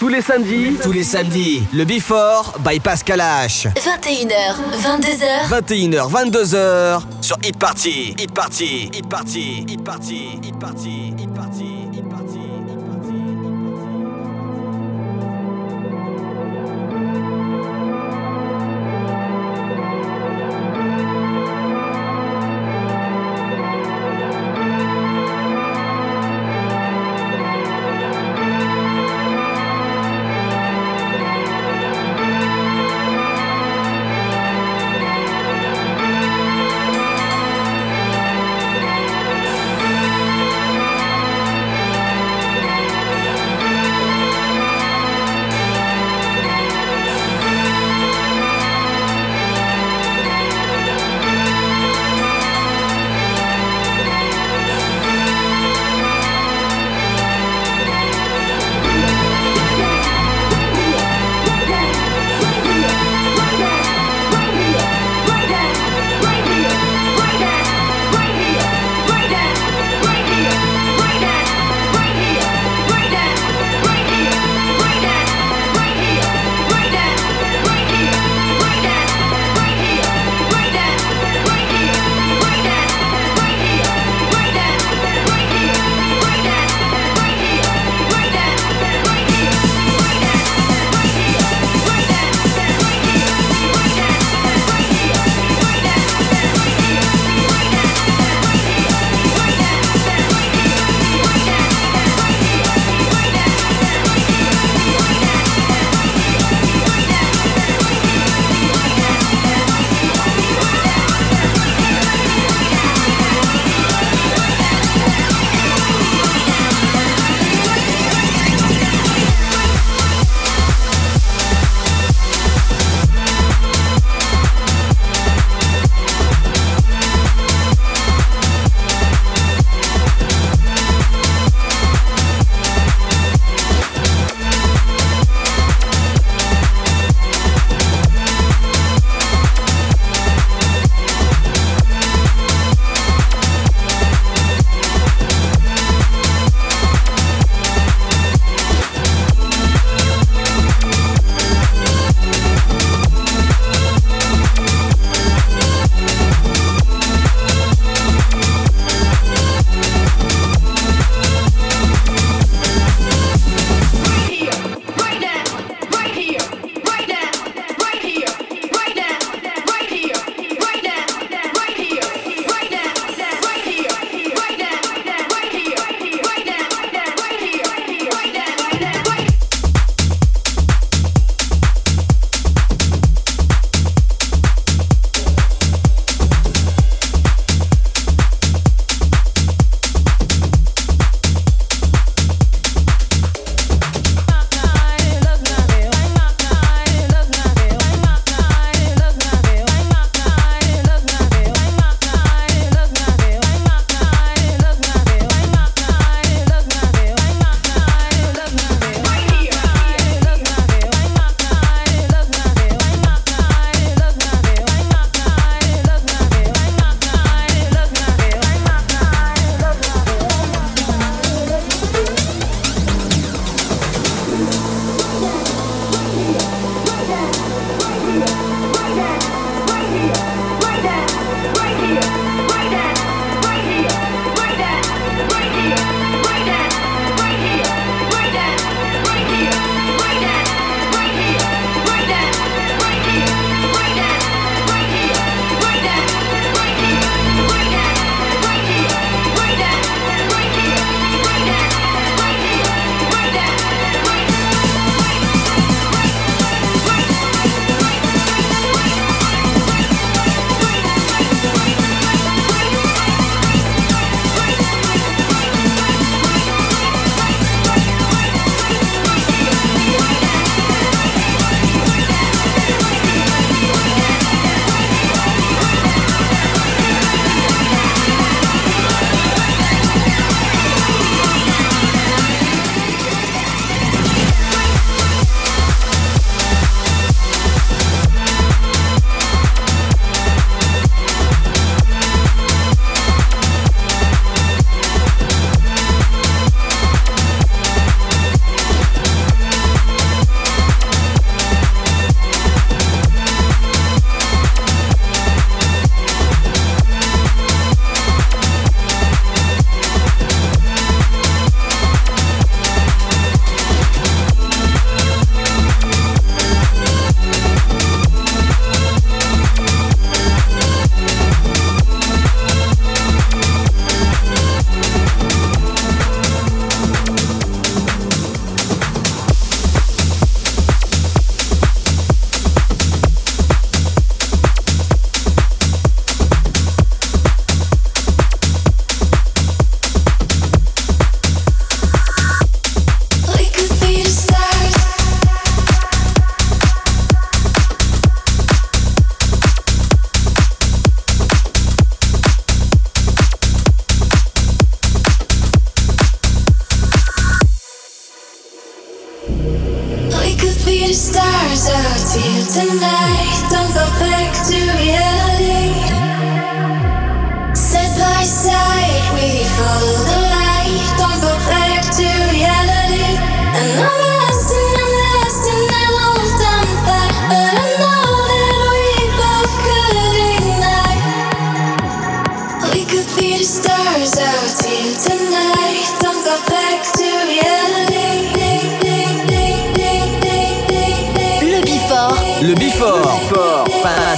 Tous les samedis, Tous les samedis, le Before by Pascal H. 21h, 22h, 21h, 22h sur Hit Party. Hit Party. Hit Party. Hit Party. Hit Party. Hit Party.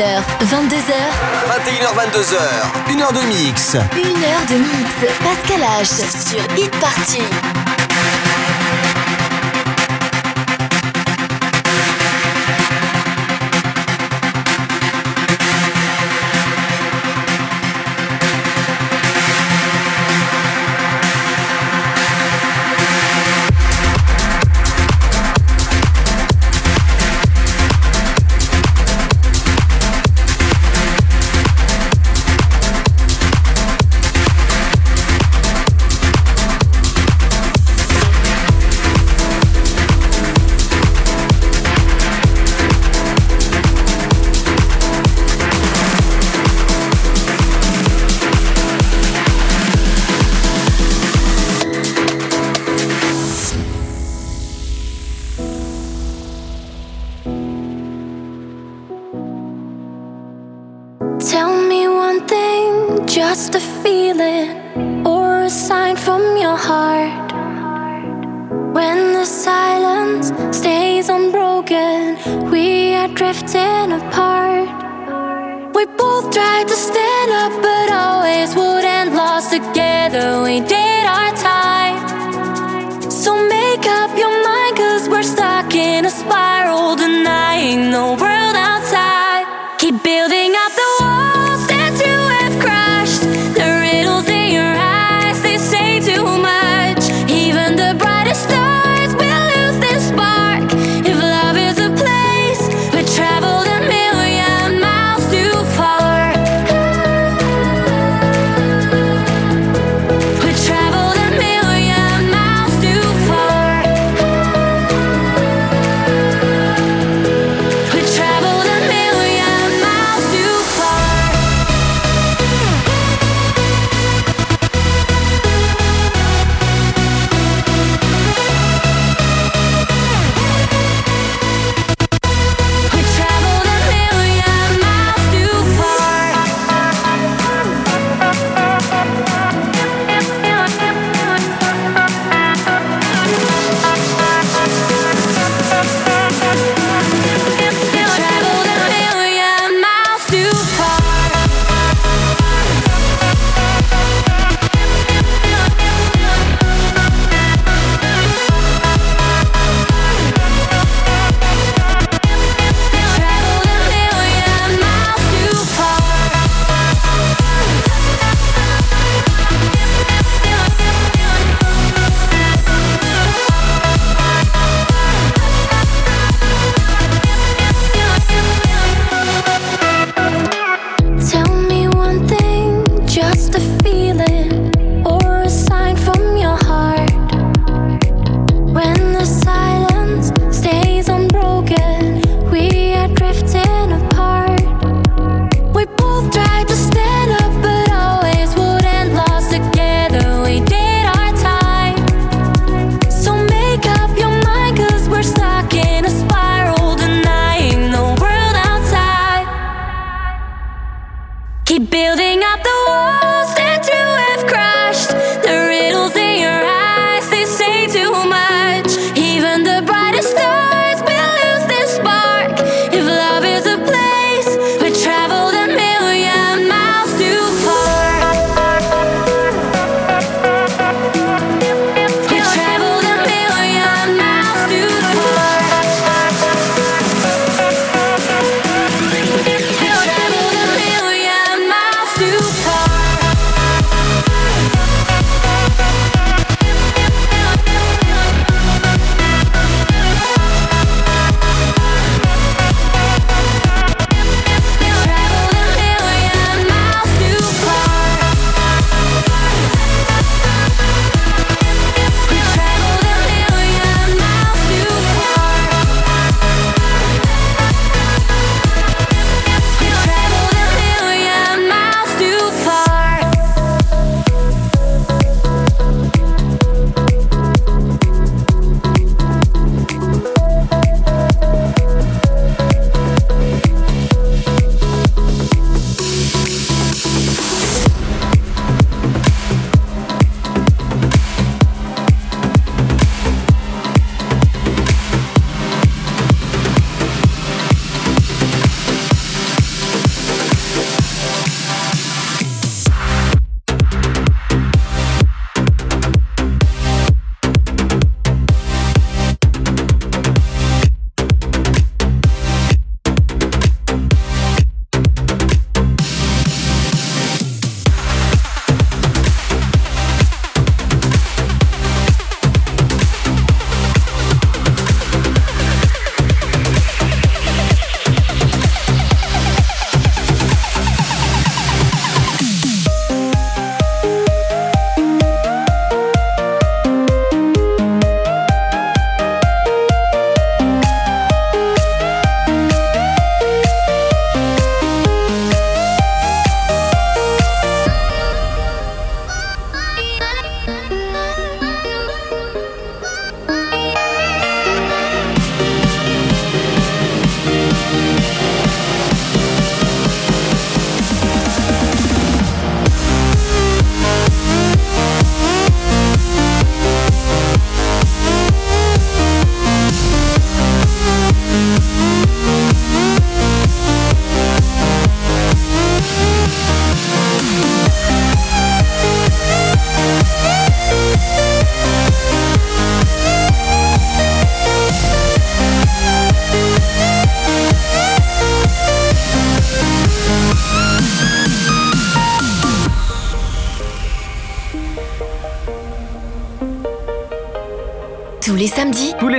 21h, 22h. 21h, 22h. Une heure de mix. Une heure de mix. Pascal H. Sur Hit Party.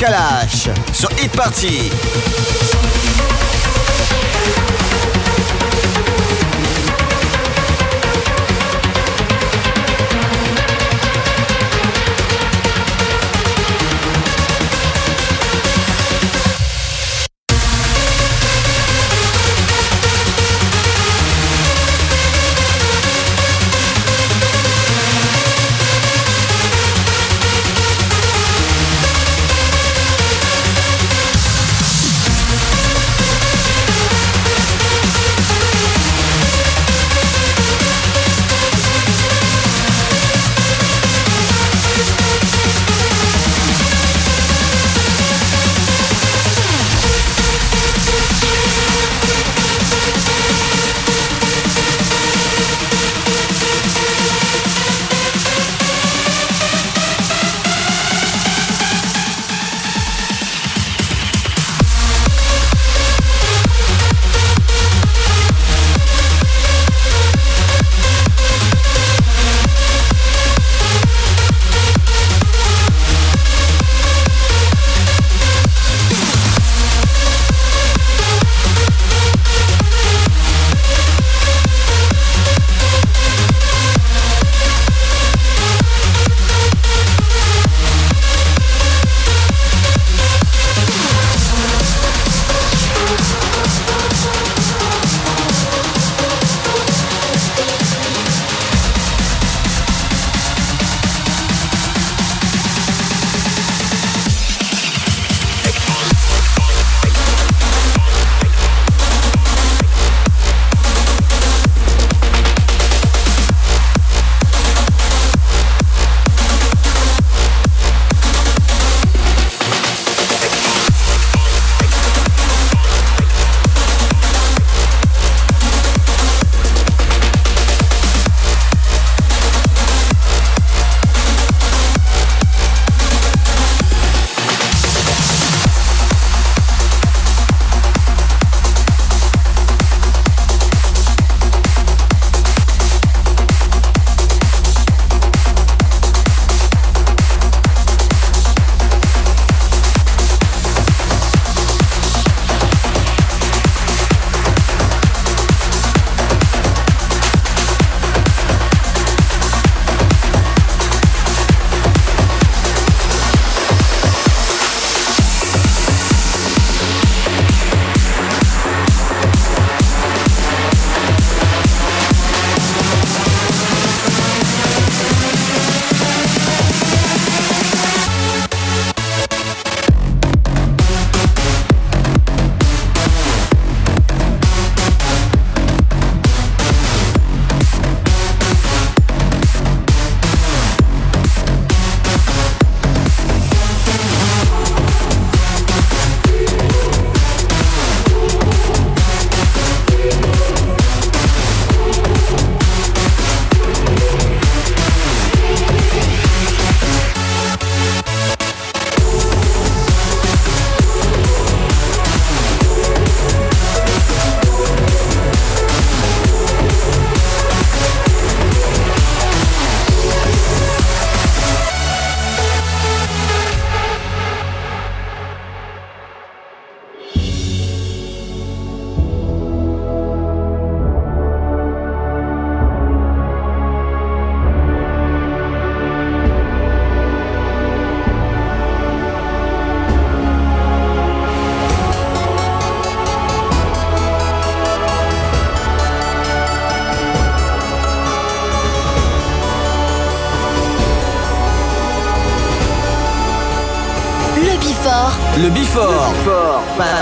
Pascal H. Sur Hit Party.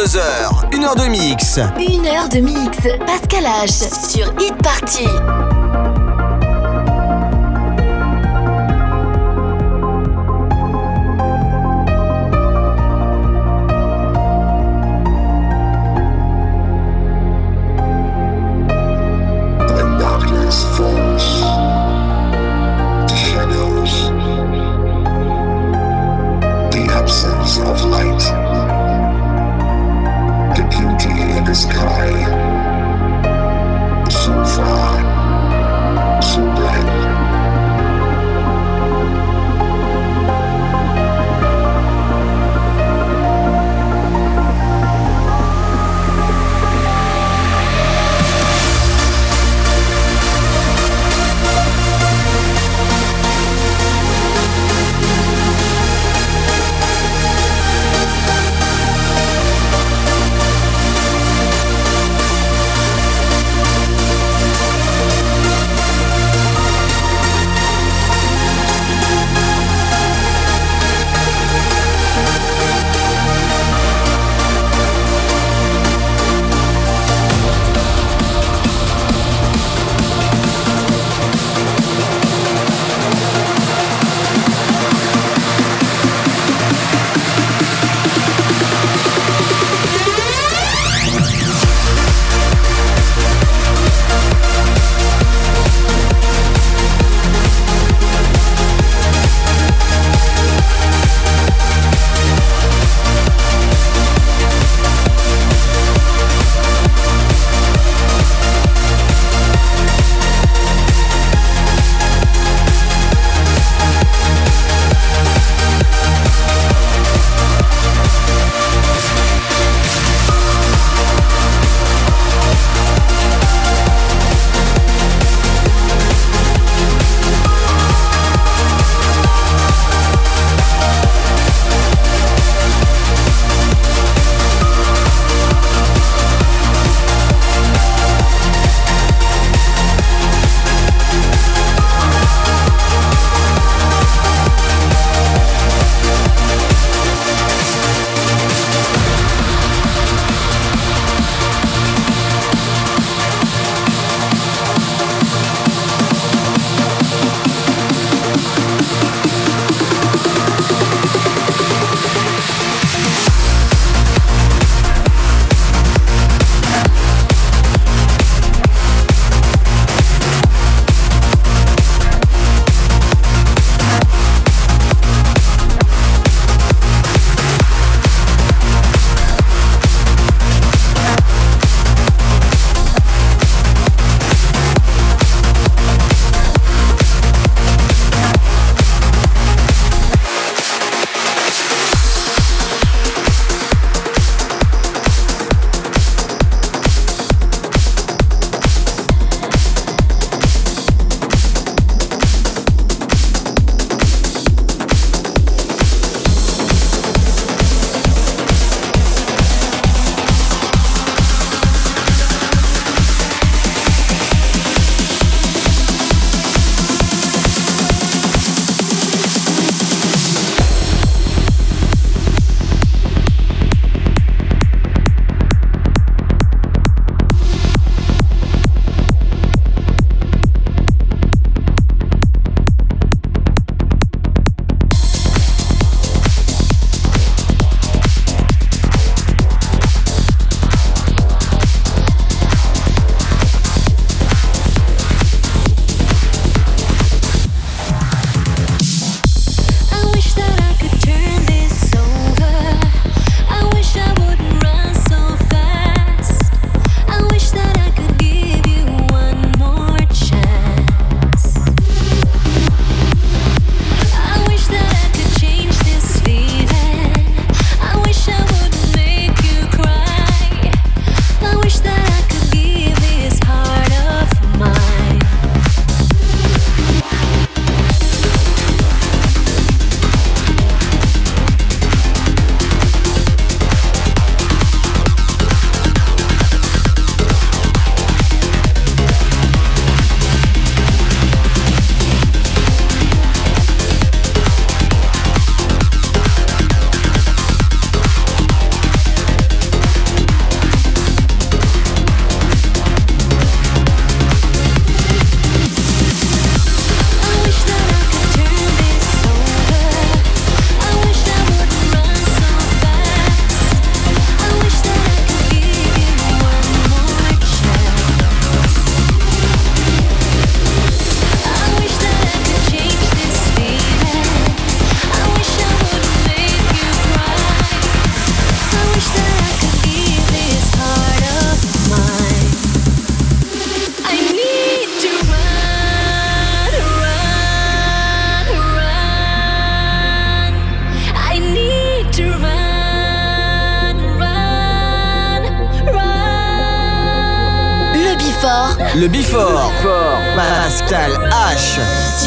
Hit Party. Une heure de mix. Pascal H. Sur Hit Party.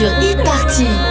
Sur Hit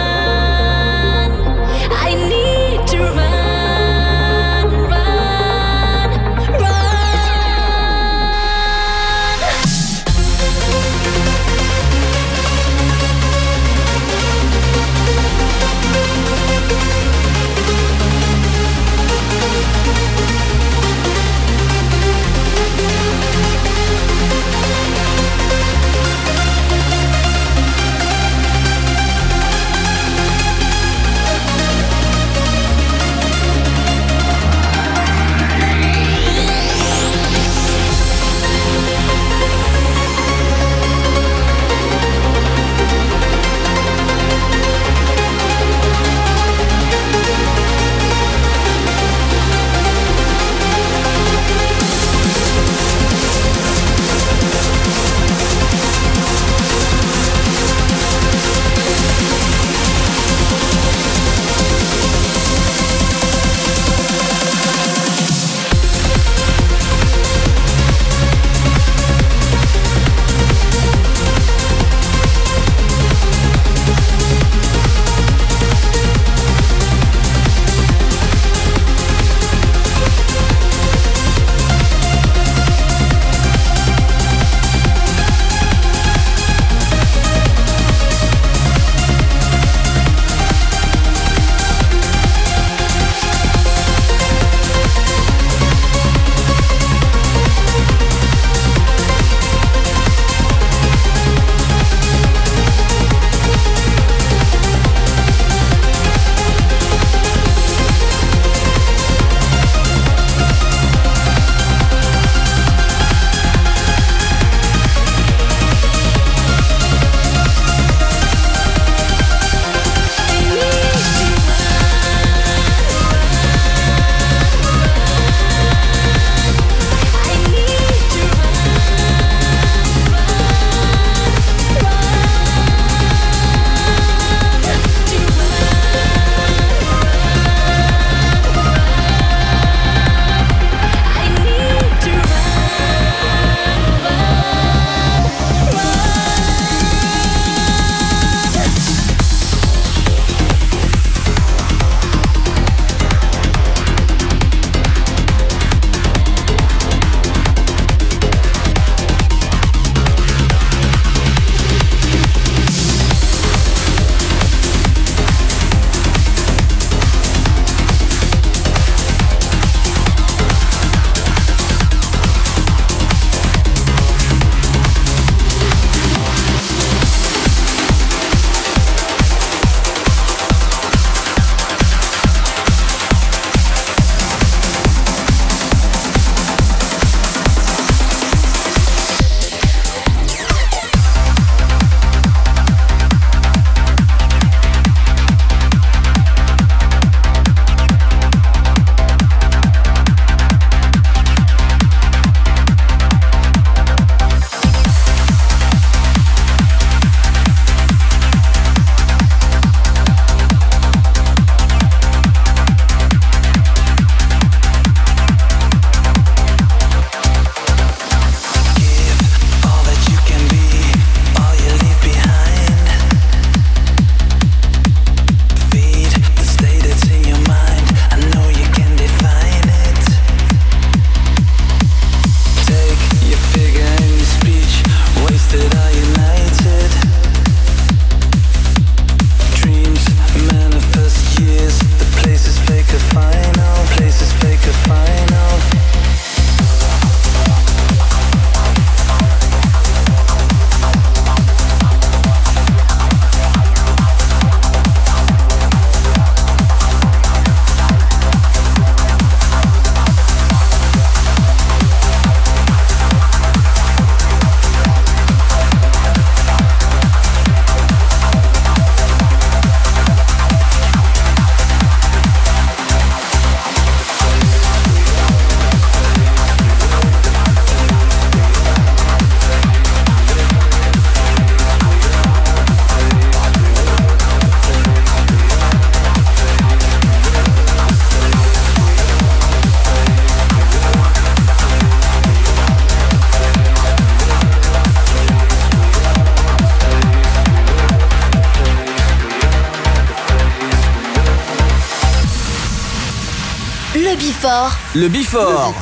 Before Le Before.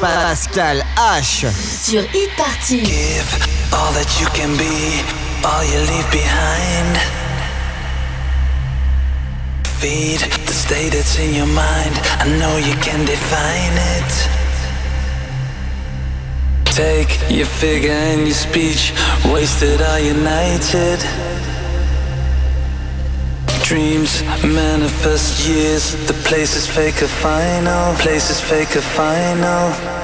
Pascal H. sur Hit Party. Give all that you can be, all you leave behind. Feed the state that's in your mind. I know you can define it. Take your figure and your speech, wasted are united. Dreams manifest years. The place is fake a final. Place is fake a final.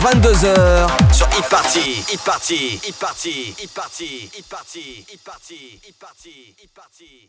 22h. 21h, 22h. Sur Hit Party. Hit Party. Hit Party. Hit Party. Hit Party. Hit Party. Hit Party. Hit Party. Party.